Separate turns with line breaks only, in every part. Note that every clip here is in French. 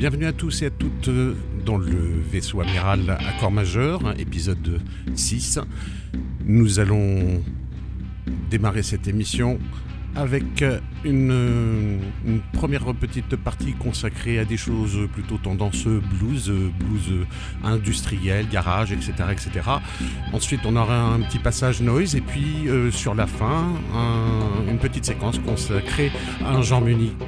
Bienvenue à tous et à toutes euh, dans le vaisseau amiral Accord majeur, épisode 6. Nous allons démarrer cette émission avec une, une, première petite partie consacrée à des choses plutôt tendance blues, blues industriel, garage, etc., etc. Ensuite, on aura un petit passage noise et puis euh, sur la fin, un, une petite séquence consacrée à un genre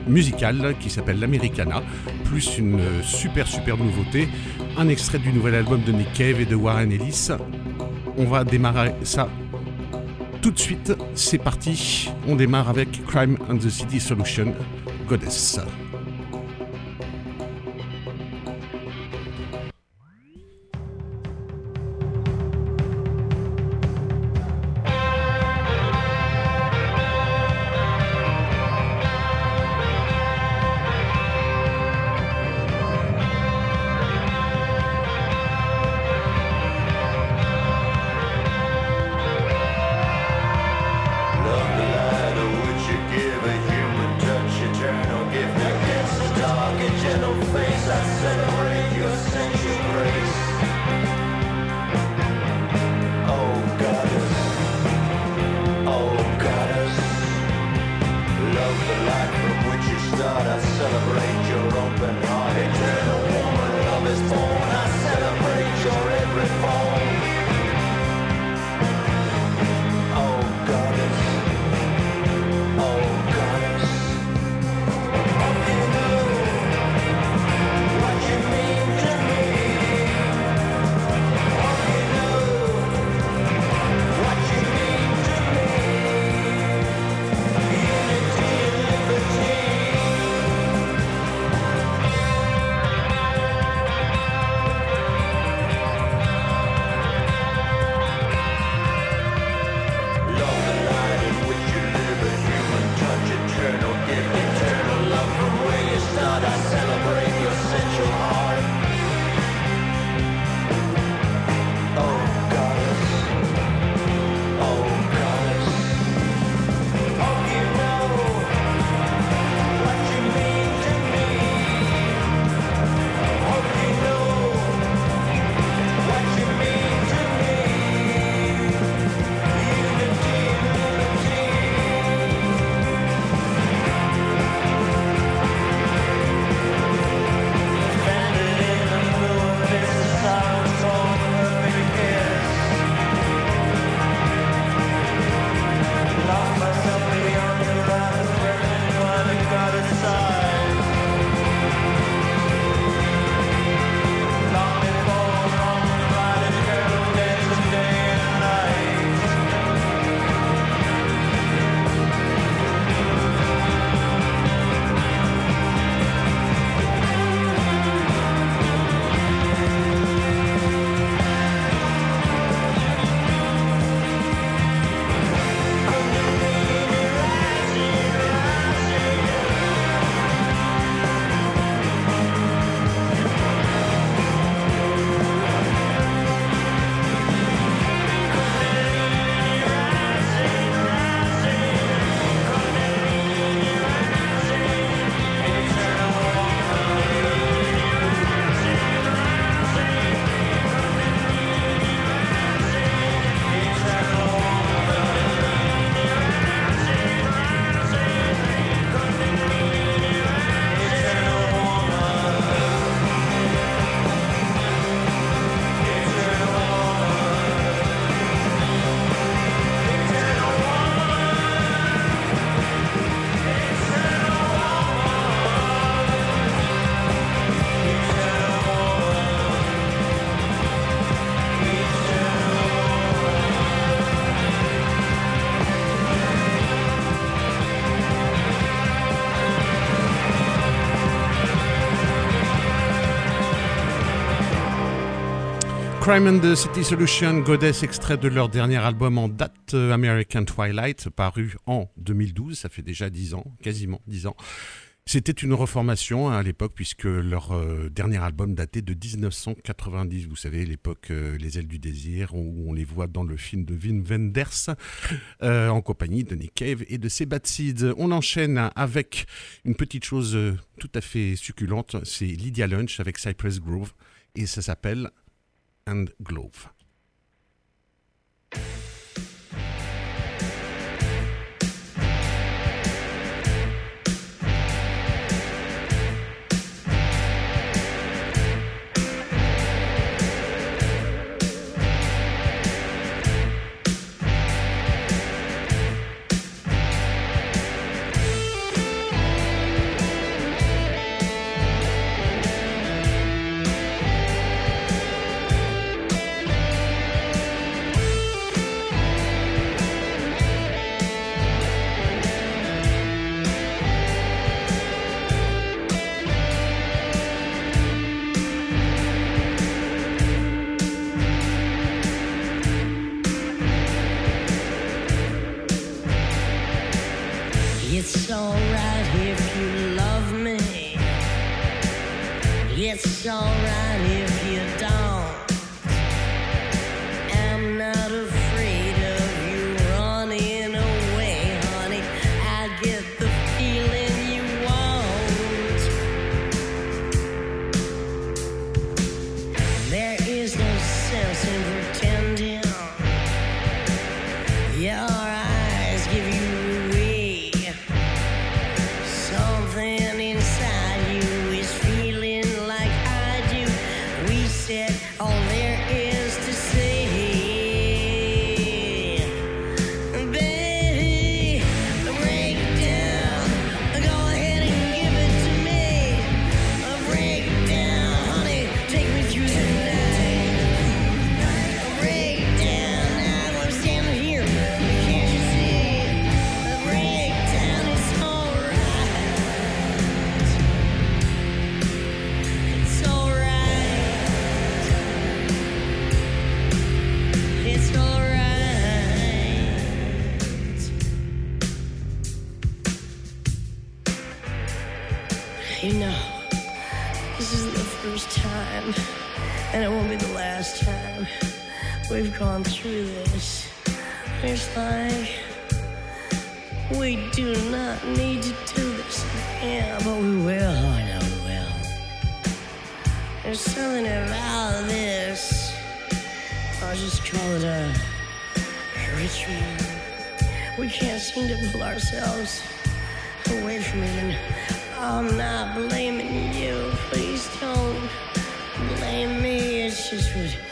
musical qui s'appelle l'Americana, plus une super super nouveauté, un extrait du nouvel album de Nick Cave et de Warren Ellis. On va démarrer ça tout de suite, c'est parti. On démarre avec Crime and the City Solution, Goddess. not a Crime and the City Solution, Goddess, extrait de leur dernier album en date, euh, American Twilight, paru en 2012, ça fait déjà 10 ans, quasiment 10 ans.
C'était une reformation hein, à l'époque puisque leur euh, dernier album datait de 1990. Vous savez, l'époque euh, Les ailes du désir où on les voit dans le film de Wim Wenders euh, en compagnie de Nick Cave et de ses Bad Seeds. On enchaîne avec une petite chose tout à fait succulente. C'est Lydia Lunch avec Cypress Grove et ça s'appelle And down. we've gone through this. It's like we do not need to do this Yeah, but we will. I know we will. There's something about this. I'll just call it a ritual. We can't seem to pull ourselves away from it, and I'm not blaming you. Please don't blame me. It's just what.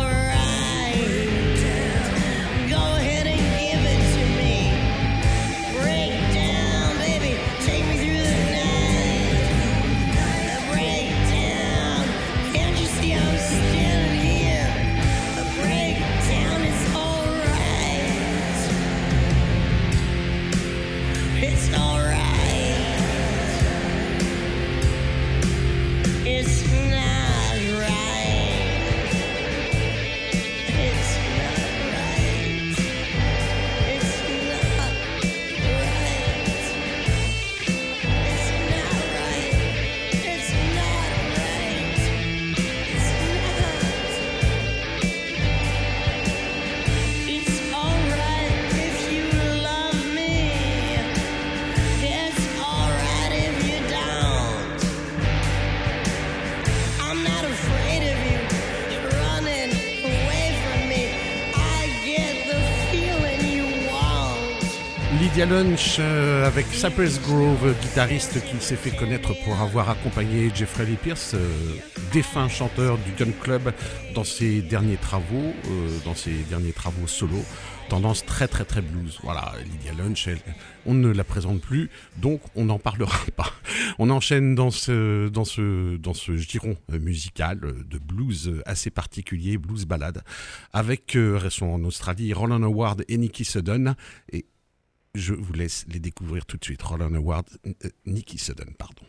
Glove. Lunch euh, avec Cypress Grove, guitariste qui s'est fait connaître pour avoir accompagné Jeffrey Lee Pierce, euh, défunt chanteur du Gun Club, dans ses derniers travaux, euh, dans ses derniers travaux solo. Tendance très très très blues. Voilà, Lydia Lunch, on ne la présente plus, donc on n'en parlera pas. On enchaîne dans ce, dans ce, dans ce giron musical de blues assez particulier, blues ballade, avec, restons en Australie, Roland Howard et Nicky Sudden. Et je vous laisse les découvrir tout de suite. Roland Howard, euh, Nicky Sudden, pardon.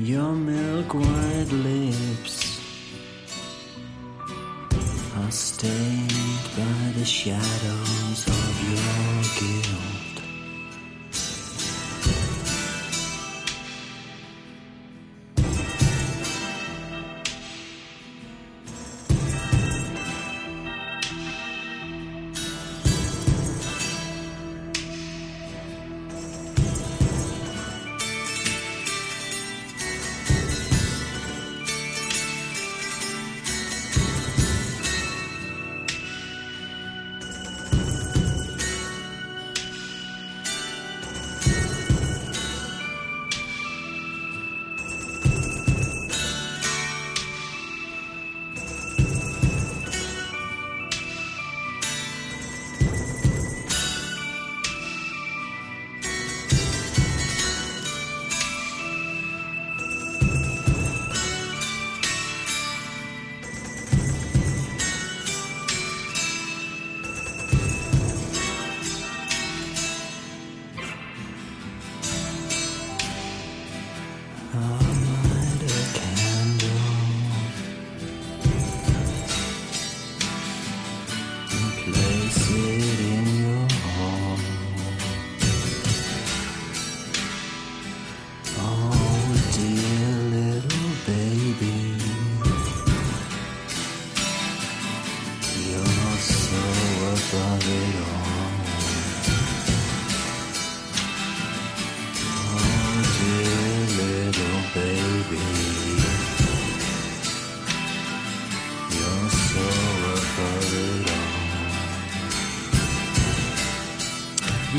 Your milk white lips are stained by the shadows of your guilt.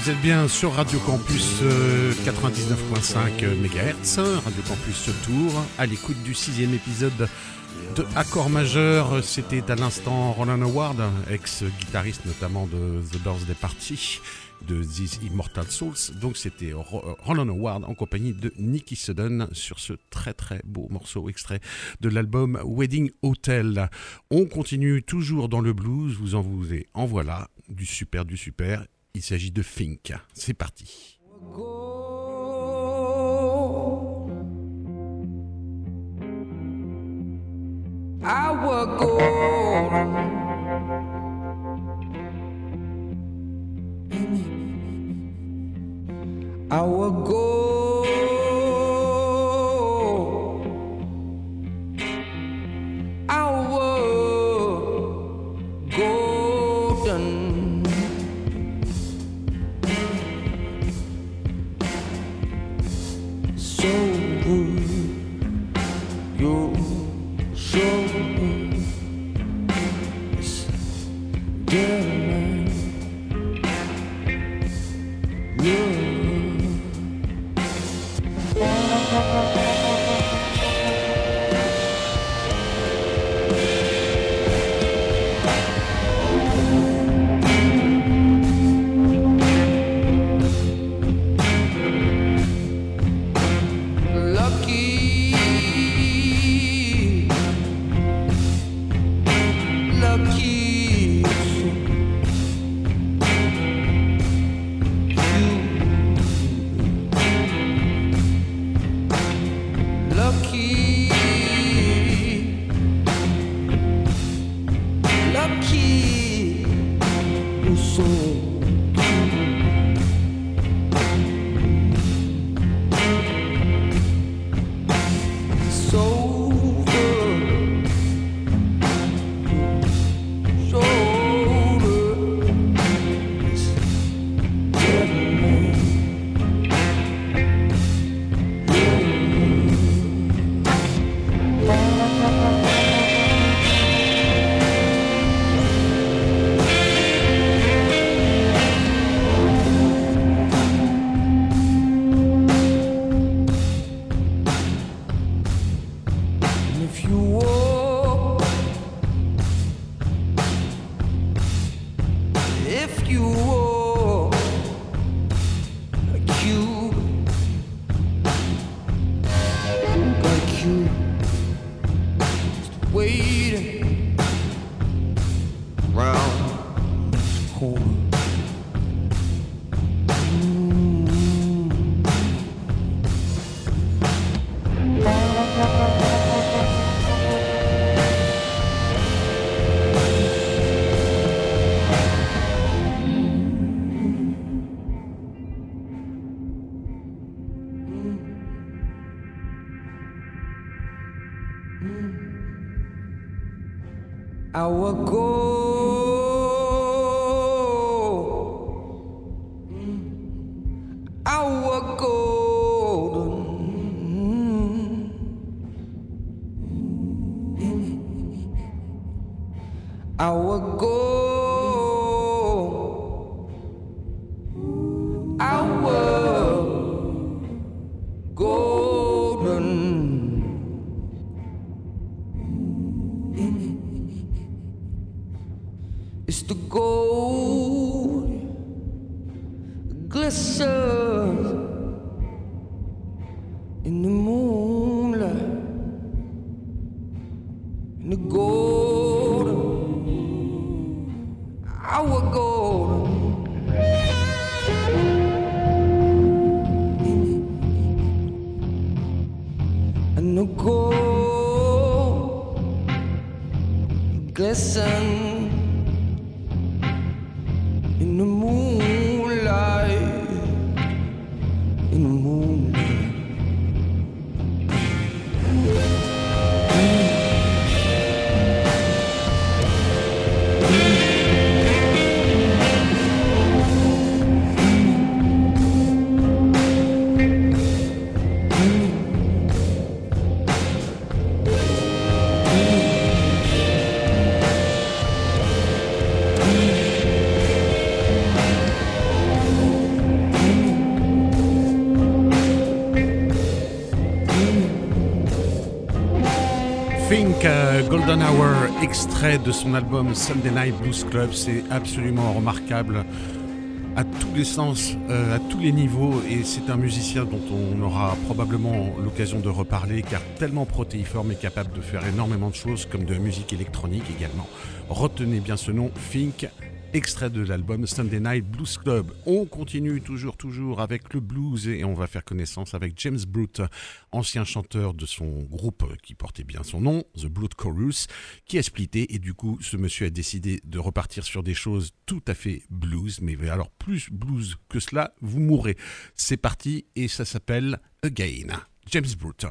Vous êtes bien sur Radio Campus 99.5 MHz, Radio Campus Tour, à l'écoute du sixième épisode de Accord majeur. C'était à l'instant Roland Howard, ex-guitariste notamment de The Birthday Party, de These Immortal Souls. Donc c'était Roland Howard en compagnie de Nicky Sudden sur ce très très beau morceau extrait de l'album Wedding Hotel. On continue toujours dans le blues, vous en vous en voilà, du super du super il s'agit de Fink. C'est parti. now ago. Our golden, our golden. Hour, extrait de son album Sunday Night Blues Club, c'est absolument remarquable à tous les sens, euh, à tous les niveaux, et c'est un musicien dont on aura probablement l'occasion de reparler, car tellement protéiforme et capable de faire énormément de choses, comme de la musique électronique également. Retenez bien ce nom, Fink, extrait de l'album Sunday Night Blues Club. On continue toujours, toujours avec le blues et on va faire connaissance avec James Brute, ancien chanteur de son groupe qui portait bien son nom, The Blood Chorus, qui a splitté et du coup ce monsieur a décidé de repartir sur des choses tout à fait blues, mais alors plus blues que cela, vous mourrez. C'est parti et ça s'appelle Again. James Brute.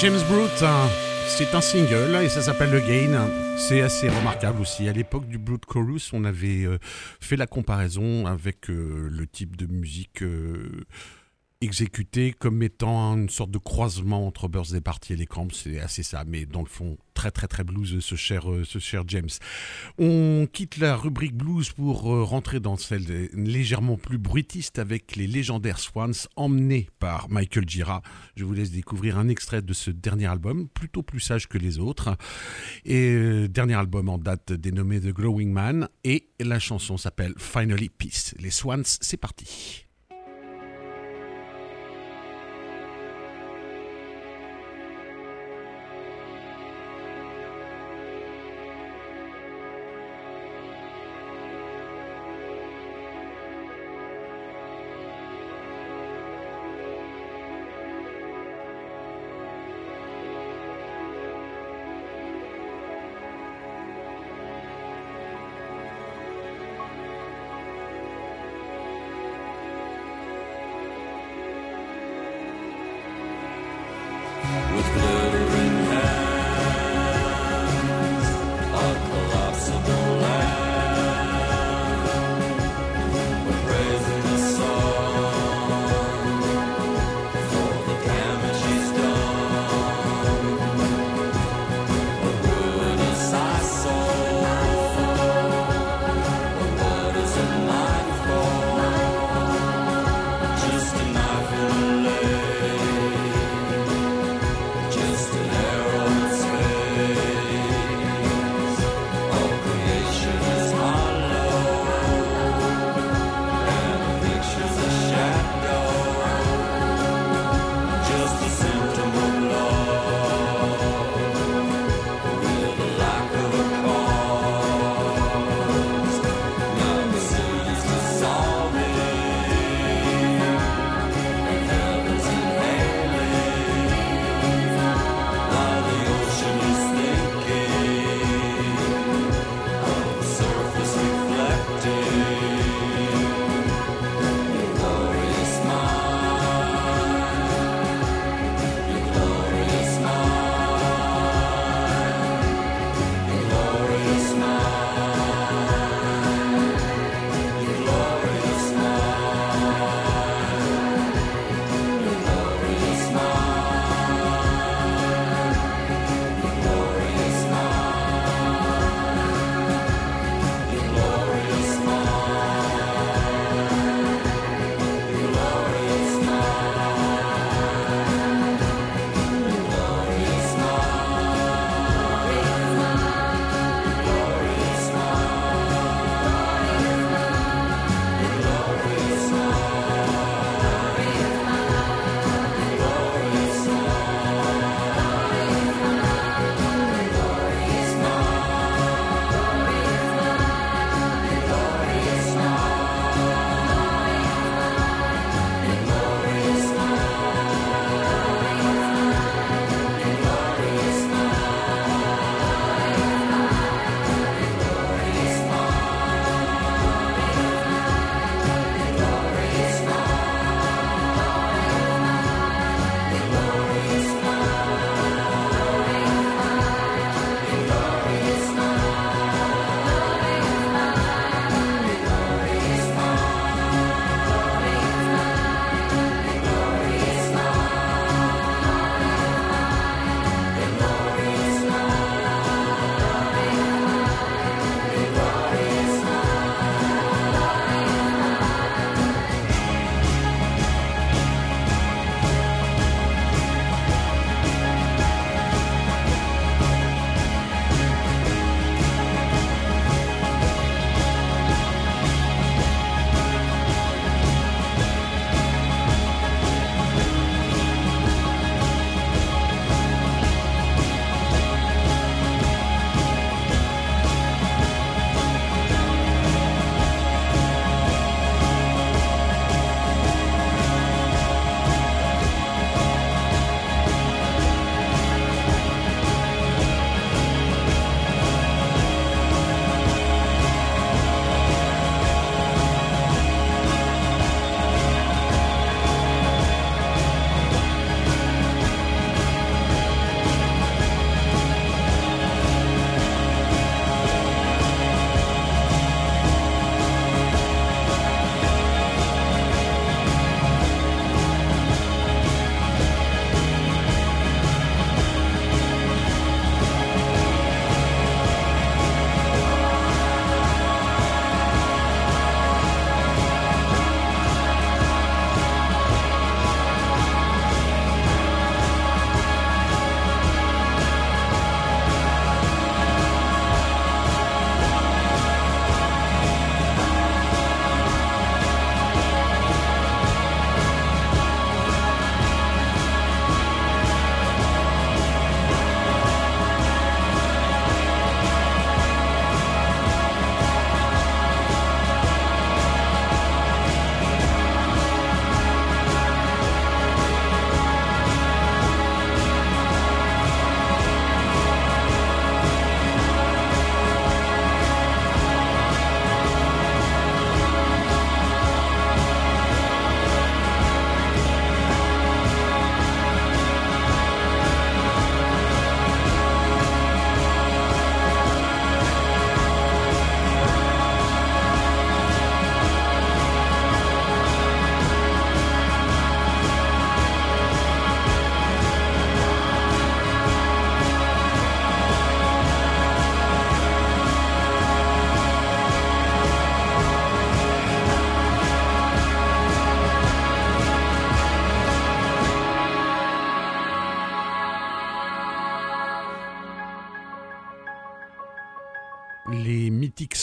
James Brute, hein. c'est un single et ça s'appelle The Gain. C'est assez remarquable aussi. À l'époque du Brute Chorus, on avait euh, fait la comparaison avec euh, le type de musique euh, exécuté comme étant une sorte de croisement entre Birthday Party et les Cramps, c'est assez ça, mais dans le fond, très très très blues ce cher, euh, ce cher James. On quitte la rubrique blues pour euh, rentrer dans celle légèrement plus bruitiste avec les légendaires Swans emmenés par Michael Gira. Je vous laisse découvrir un extrait de ce dernier album, plutôt plus sage que les autres. Et euh, dernier album en date dénommé The Growing Man et la chanson s'appelle Finally Peace. Les Swans, c'est parti.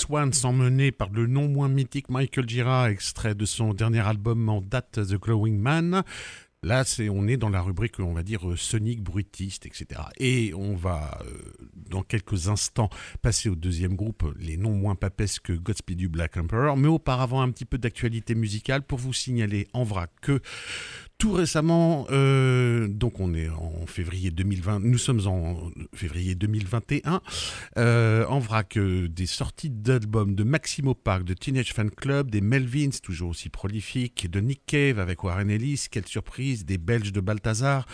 Emmenés par le non moins mythique Michael Gira, extrait de son dernier album en date The Glowing Man. Là, c'est, on est dans la rubrique, on va dire, euh, sonique, bruitiste, etc. Et on va, euh, dans quelques instants, passer au deuxième groupe, les non moins papesques Godspeed du Black Emperor. Mais auparavant, un petit peu d'actualité musicale pour vous signaler en vrac que tout récemment, euh, donc on est en février 2020, nous sommes en février 2021, euh, en vrac euh, des sorties d'albums de Maximo Park, de Teenage Fan Club, des Melvins, toujours aussi prolifiques, de Nick Cave avec Warren Ellis, quelle surprise, des Belges de Balthazar,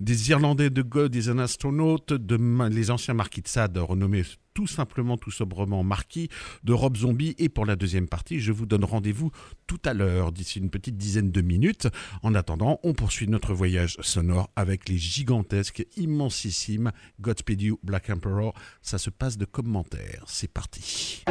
des Irlandais de God des un astronaute, de les anciens marquis de Sade renommés tout simplement, tout sobrement marquis de Rob Zombie. Et pour la deuxième partie, je vous donne rendez-vous tout à l'heure, d'ici une petite dizaine de minutes. En attendant, on poursuit notre voyage sonore avec les gigantesques, immensissimes Godspeed You Black Emperor. Ça se passe de commentaires. C'est parti.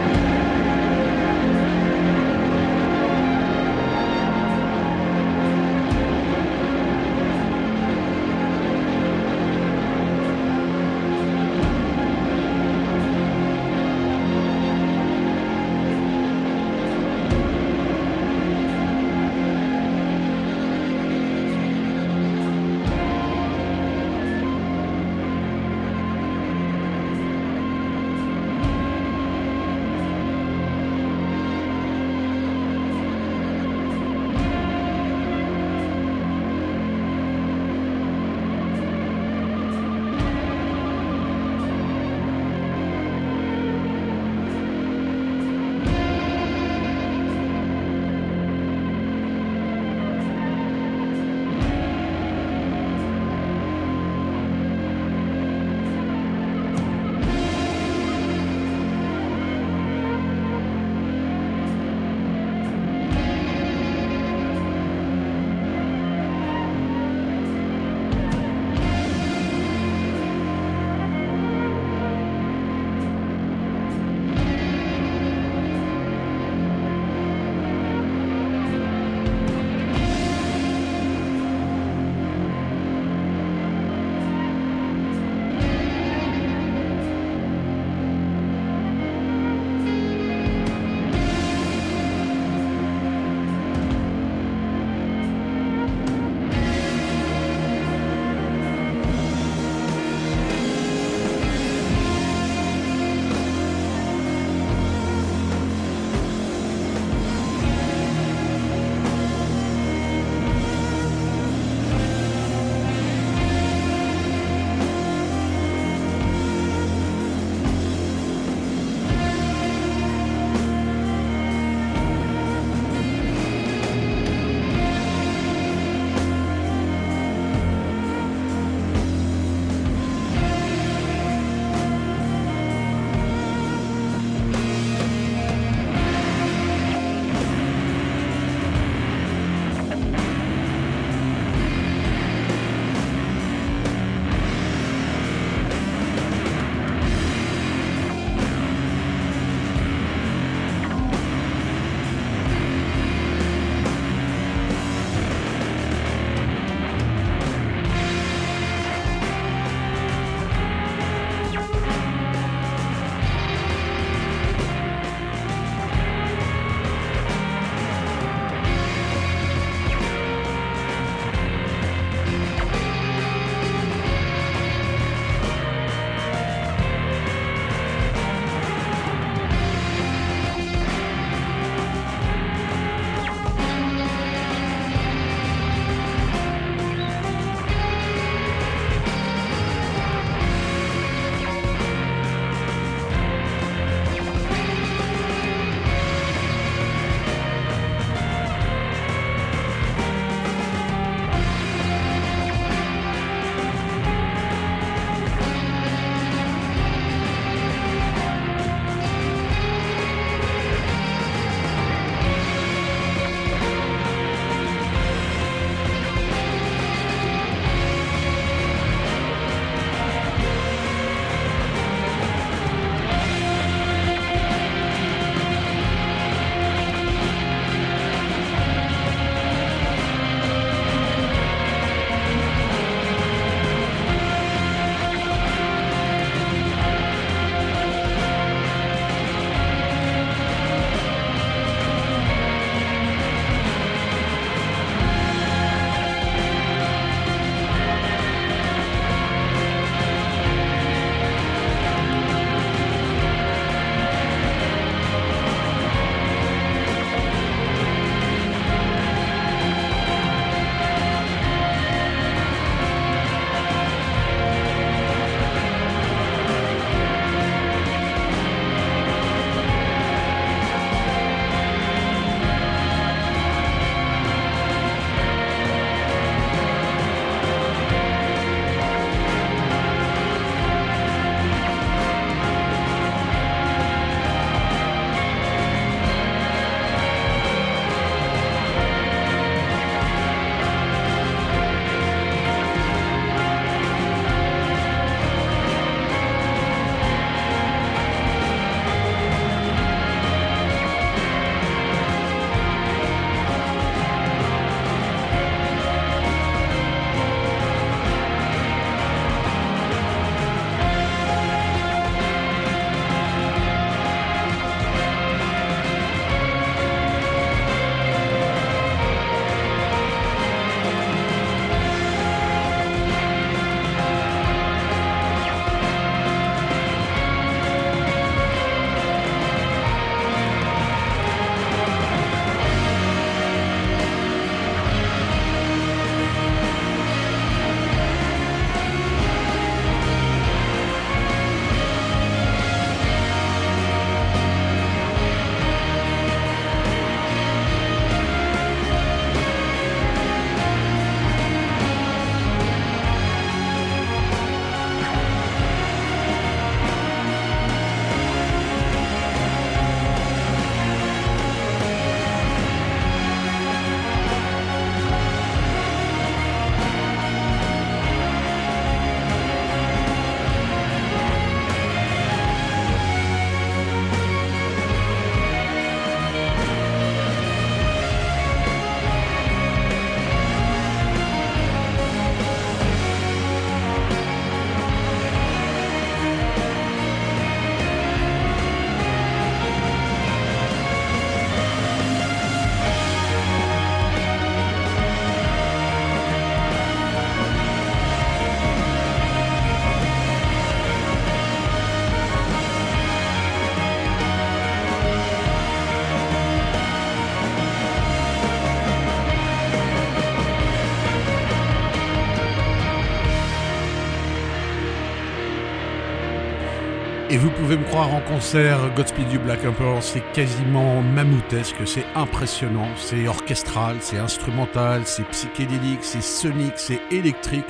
Pouvez me croire en concert, Godspeed You Black Emperor, c'est quasiment mammouthesque, c'est impressionnant, c'est orchestral, c'est instrumental, c'est psychédélique, c'est sonique, c'est électrique.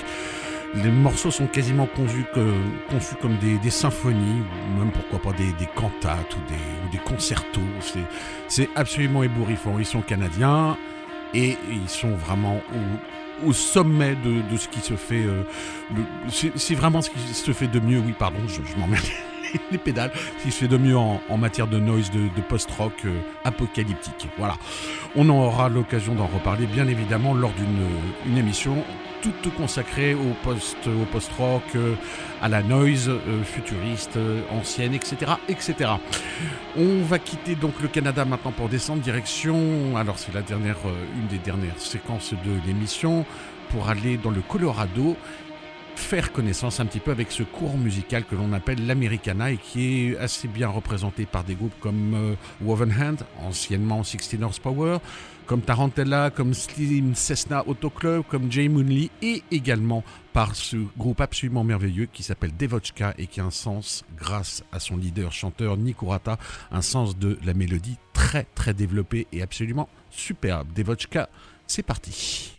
Les morceaux sont quasiment conçus, comme des, symphonies, ou même pourquoi pas des, cantates ou des, concertos. C'est absolument ébouriffant. Ils sont canadiens et ils sont vraiment au, sommet de, ce qui se fait. Euh, c'est vraiment ce qui se fait de mieux. Oui, pardon, je, je m'emmène les pédales, qui se fait de mieux en, matière de noise, de, post-rock euh, apocalyptique. Voilà. On aura l'occasion d'en reparler, bien évidemment, lors d'une émission toute consacrée au post au post-rock, euh, à la noise euh, futuriste, ancienne, etc., etc. On va quitter donc le Canada maintenant pour descendre direction. Alors c'est la dernière, une des dernières séquences de l'émission pour aller dans le Colorado faire connaissance un petit peu avec ce courant musical que l'on appelle l'Americana et qui est assez bien représenté par des groupes comme euh, Woven Hand, anciennement 16 Horsepower, comme Tarantella, comme Slim Cessna Auto Club, comme Jay Moonley et également par ce groupe absolument merveilleux qui s'appelle Devochka et qui a un sens, grâce à son leader chanteur Nikurata, un sens de la mélodie très très développé et absolument superbe. Devochka, c'est parti.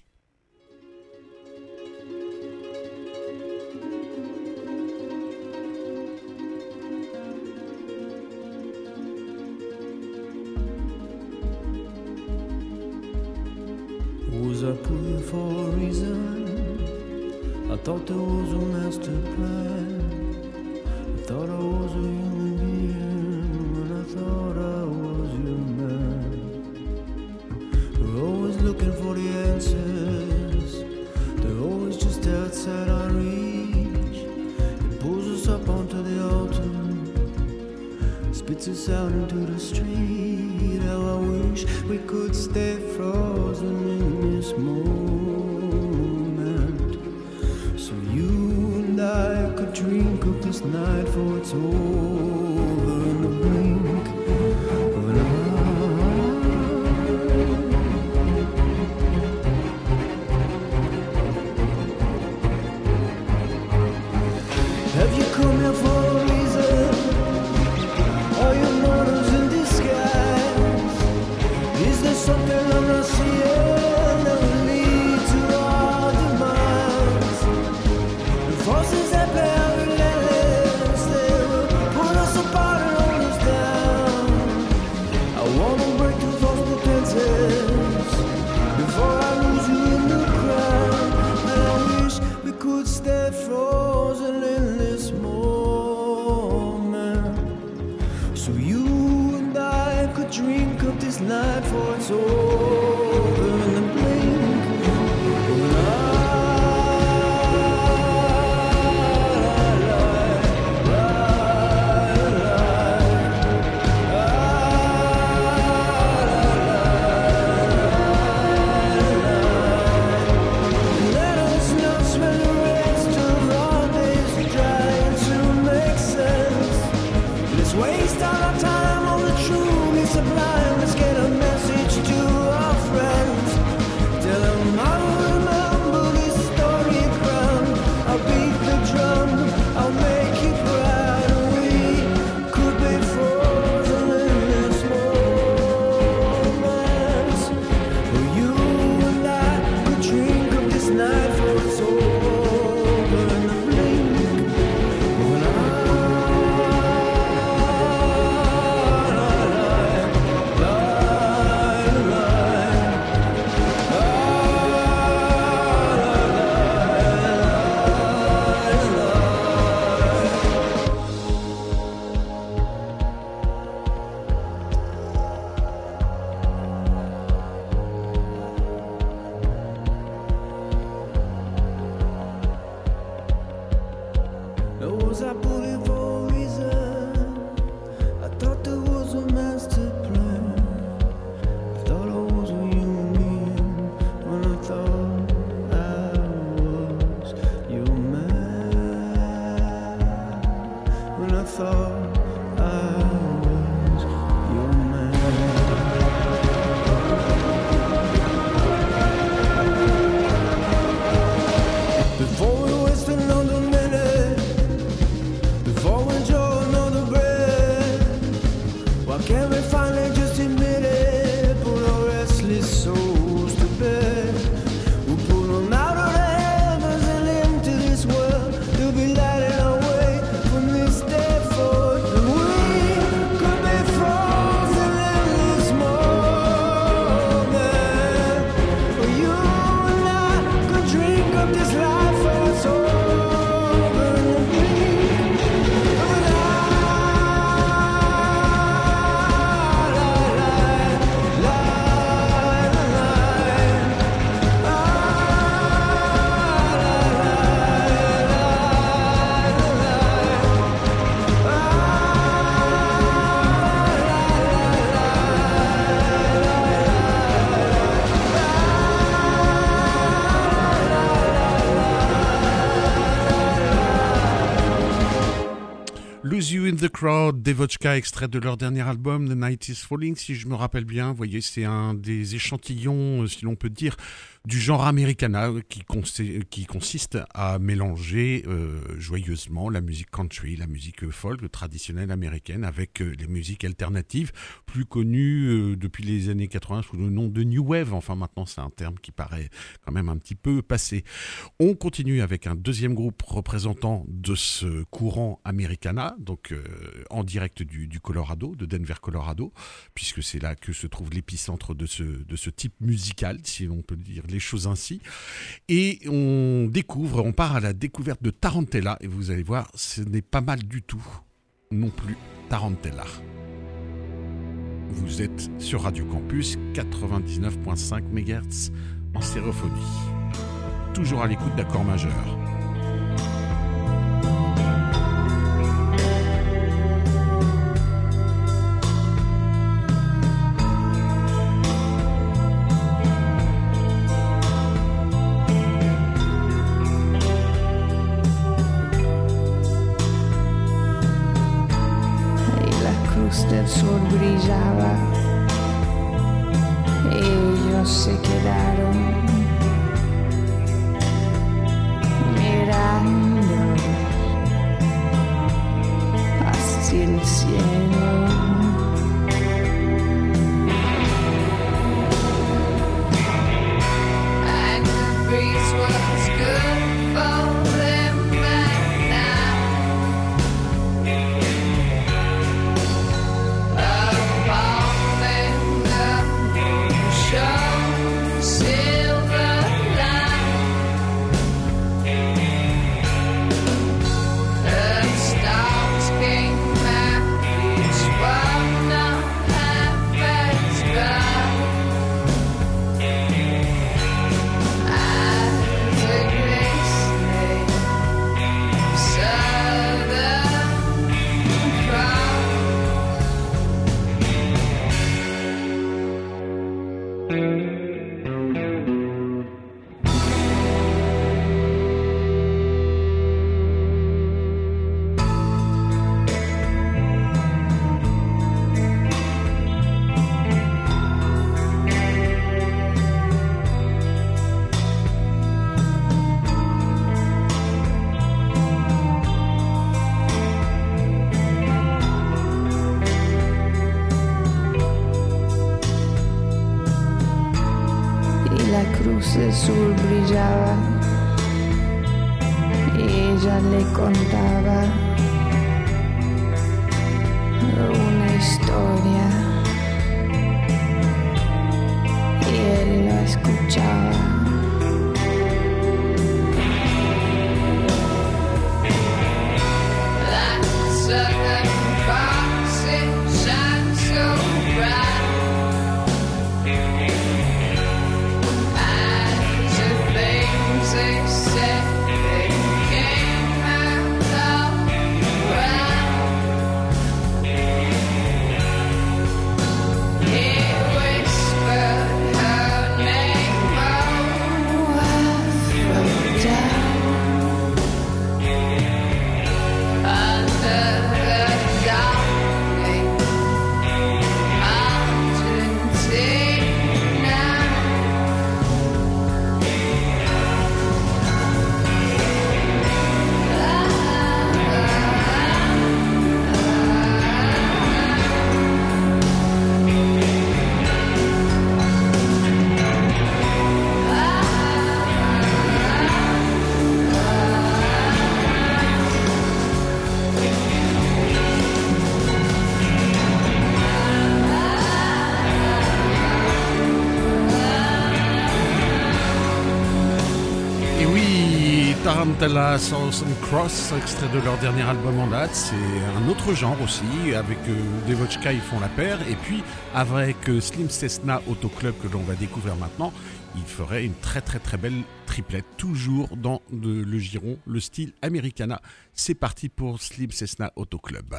Was I put for a reason? I thought there was a master plan. I thought I was a human being when I thought I was your man. We're always looking for the answers. They're always just outside our reach. It pulls us up onto the altar, spits us out into the street. How I wish we could stay frozen So you and I could drink of this night, for it's over I blew Crowd,
Devochka, extrait de leur dernier album, The Night is Falling, si je me rappelle bien. Vous voyez, c'est un des échantillons, si l'on peut dire, du genre americana qui, qui consiste à mélanger euh, joyeusement la musique country, la musique folk traditionnelle américaine avec euh, les musiques alternatives plus connues euh, depuis les années 80 sous le nom de New Wave. Enfin maintenant c'est un terme qui paraît quand même un petit peu passé. On continue avec un deuxième groupe représentant de ce courant americana, donc en direct du, Colorado, de Denver, Colorado, puisque c'est là que se trouve l'épicentre de ce, de ce type musical, si l'on peut dire les choses ainsi. Et on découvre, on part à la découverte de Tarantella, et vous allez voir, ce n'est pas mal du tout non plus Tarantella. Vous êtes sur Radio Campus 99.5 MHz en stéréophonie. Toujours à l'écoute d'accords majeurs. Cross, extrait de leur dernier album en date. C'est un autre genre aussi. Avec euh, Devochka, ils font la paire. Et puis, avec euh, Slim Cessna Auto Club, que l'on va découvrir maintenant, ils feraient une très très très belle triplette, toujours dans le giron, le style Americana. C'est parti pour Slim Cessna Auto Club.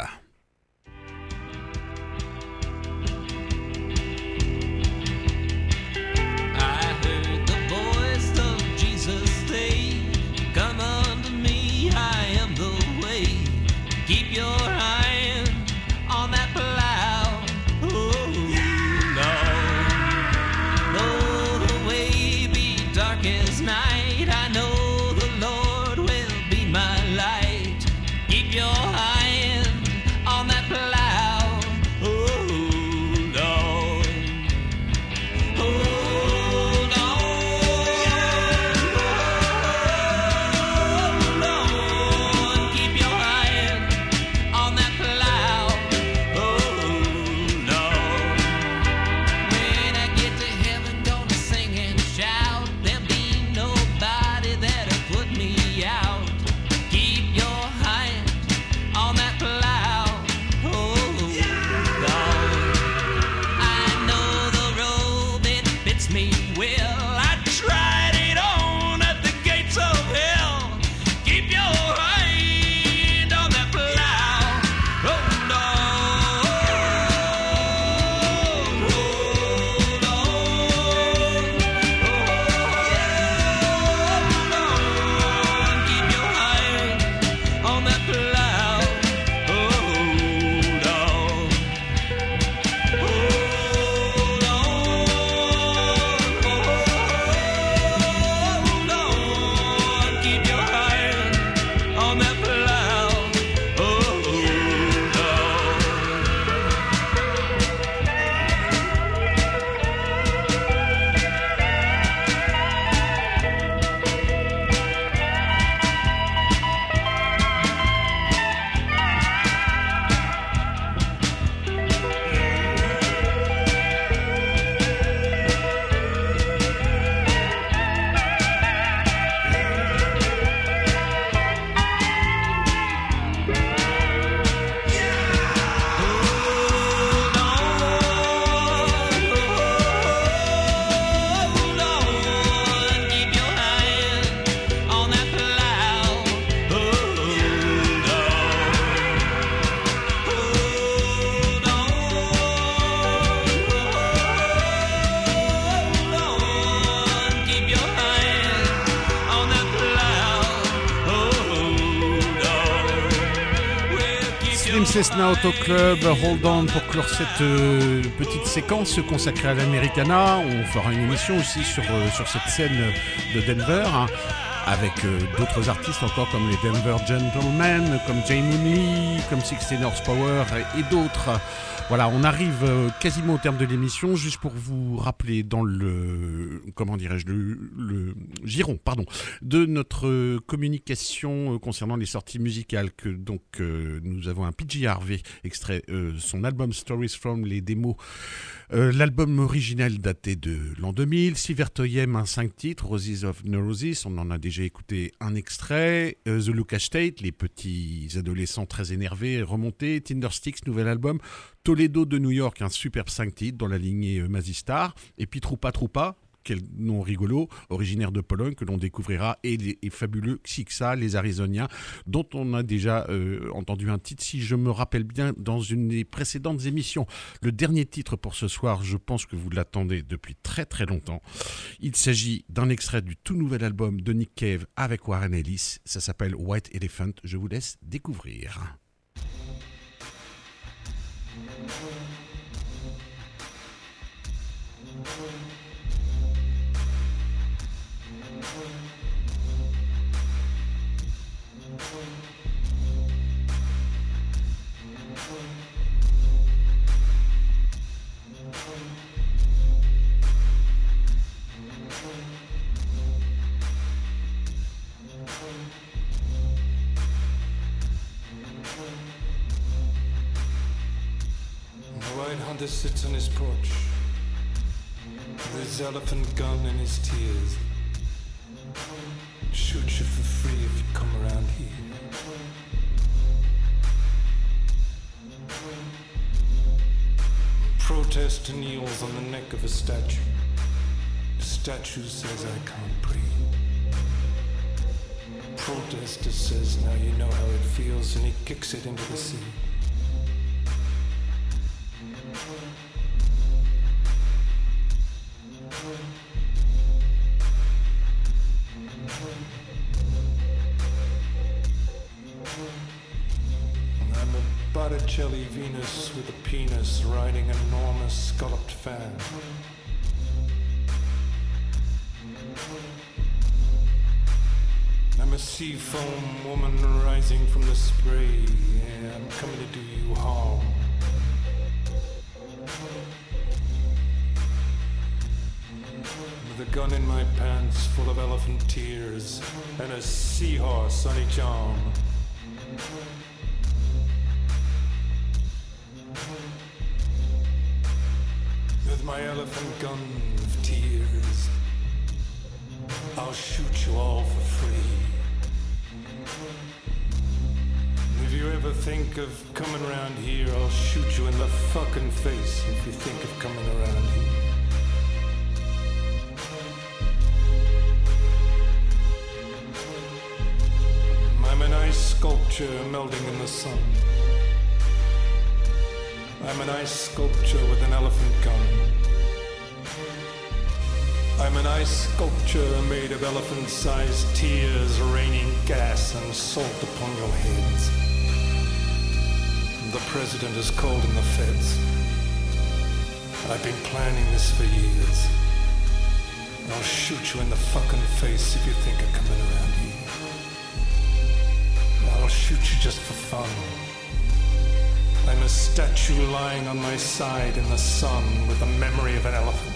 Me well. I tried
Auto Club, Hold On pour clore cette euh, petite séquence consacrée à l'Americana. On fera une émission aussi sur, euh, sur cette scène de Denver. hein, avec euh, d'autres artistes encore comme les Denver Gentlemen, comme Jay Mooney, comme Sixteen Horsepower et, et d'autres. Voilà, on arrive euh, quasiment au terme de l'émission. Juste pour vous rappeler dans le comment dirais-je le, giron, pardon, de notre euh, communication concernant les sorties musicales que donc nous avons un PG Harvey extrait son album Stories from les démos. L'album original daté de l'an 2000, Sivertoyem, un 5 titres, Roses of Neurosis, on en a déjà écouté un extrait, euh, The Lucas State, les petits adolescents très énervés, remontés, Tindersticks, nouvel album, Toledo de New York, un superbe 5 titres dans la lignée euh, Mazistar, et puis Troupa Troupa, quel nom rigolo, originaire de Pologne, que l'on découvrira, et les fabuleux Xixa, les Arizoniens, dont on a déjà euh, entendu un titre, si je me rappelle bien, dans une des précédentes émissions. Le dernier titre pour ce soir, je pense que vous l'attendez depuis très très longtemps. Il s'agit d'un extrait du tout nouvel album de Nick Cave avec Warren Ellis. Ça s'appelle White Elephant. Je vous laisse découvrir.
Hunter sits on his porch with his elephant gun and his tears. Shoot you for free if you come around here. Protester kneels on the neck of a statue. The statue says, I can't breathe. Protester says, Now you know how it feels, and he kicks it into the sea. Riding an enormous scalloped fan. I'm a sea foam woman rising from the spray. Yeah, I'm coming to do you harm. With a gun in my pants full of elephant tears and a seahorse on each arm. My elephant gun of tears, I'll shoot you all for free. If you ever think of coming around here, I'll shoot you in the fucking face if you think of coming around here. I'm an ice sculpture melting in the sun. I'm an ice sculpture with an elephant gun. I'm an ice sculpture made of elephant sized tears raining gas and salt upon your heads. The president has called in the feds. I've been planning this for years. I'll shoot you in the fucking face if you think of coming around here. I'll shoot you just for fun. I'm a statue lying on my side in the sun with the memory of an elephant.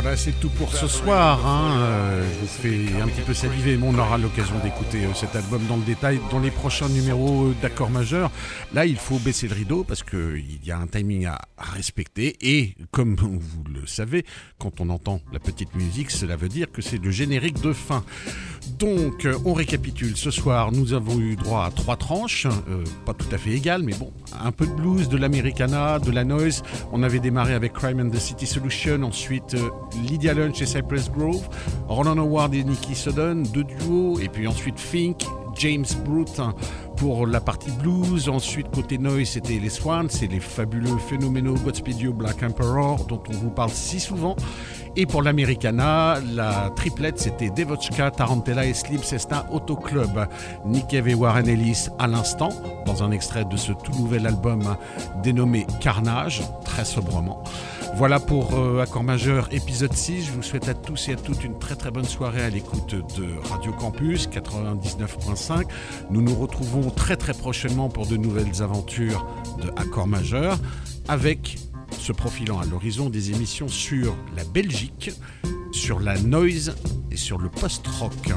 Voilà, c'est tout pour ce soir. hein. Euh, je vous fais un petit peu saliver, mais on aura l'occasion d'écouter euh, cet album dans le détail dans les prochains numéros euh, d'accords majeurs. Là, il faut baisser le rideau parce qu'il y a un timing à, respecter. Et comme vous le savez, quand on entend la petite musique, cela veut dire que c'est le générique de fin. Donc, on récapitule. Ce soir, nous avons eu droit à trois tranches, pas tout à fait égales, mais bon, un peu de blues, de l'americana, de la noise. On avait démarré avec Crime and the City Solution, ensuite Lydia Lunch et Cypress Grove, Ronan Howard et Nicky Sudden, deux duos, et puis ensuite Fink, James Brute hein, pour la partie blues. Ensuite, côté noise, c'était les Swans, c'est les fabuleux phénoménaux Godspeed You Black Emperor, dont on vous parle si souvent. Et pour l'Americana, la triplette, c'était Devochka, Tarantella et Sleep Cessna Auto Club. Nick Cave et Warren Ellis à l'instant, dans un extrait de ce tout nouvel album dénommé Carnage, très sobrement. Voilà pour euh, Accord Majeur épisode 6. Je vous souhaite à tous et à toutes une très très bonne soirée à l'écoute de Radio Campus 99.5. Nous nous retrouvons très très prochainement pour de nouvelles aventures de Accord Majeur avec se profilant à l'horizon des émissions sur la Belgique, sur la noise et sur le post-rock.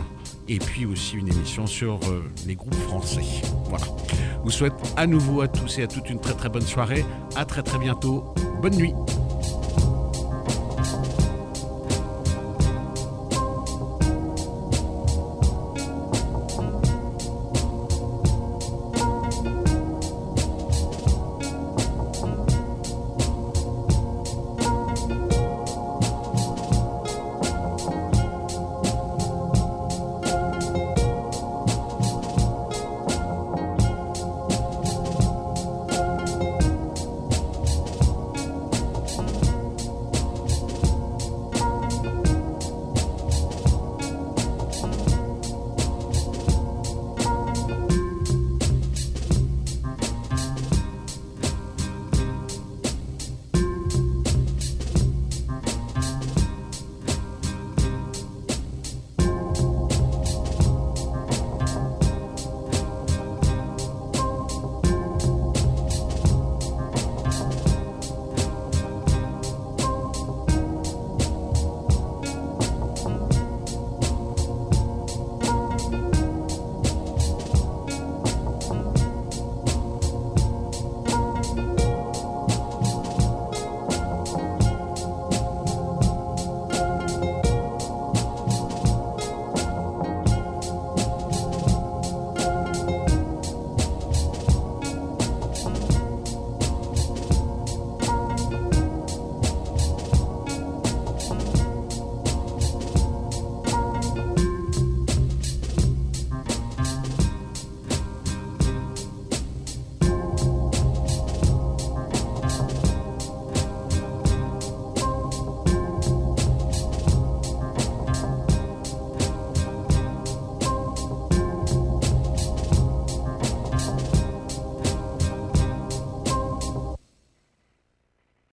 Et puis aussi une émission sur euh, les groupes français. Voilà. Je vous souhaite à nouveau à tous et à toutes une très très bonne soirée. À très très bientôt. Bonne nuit.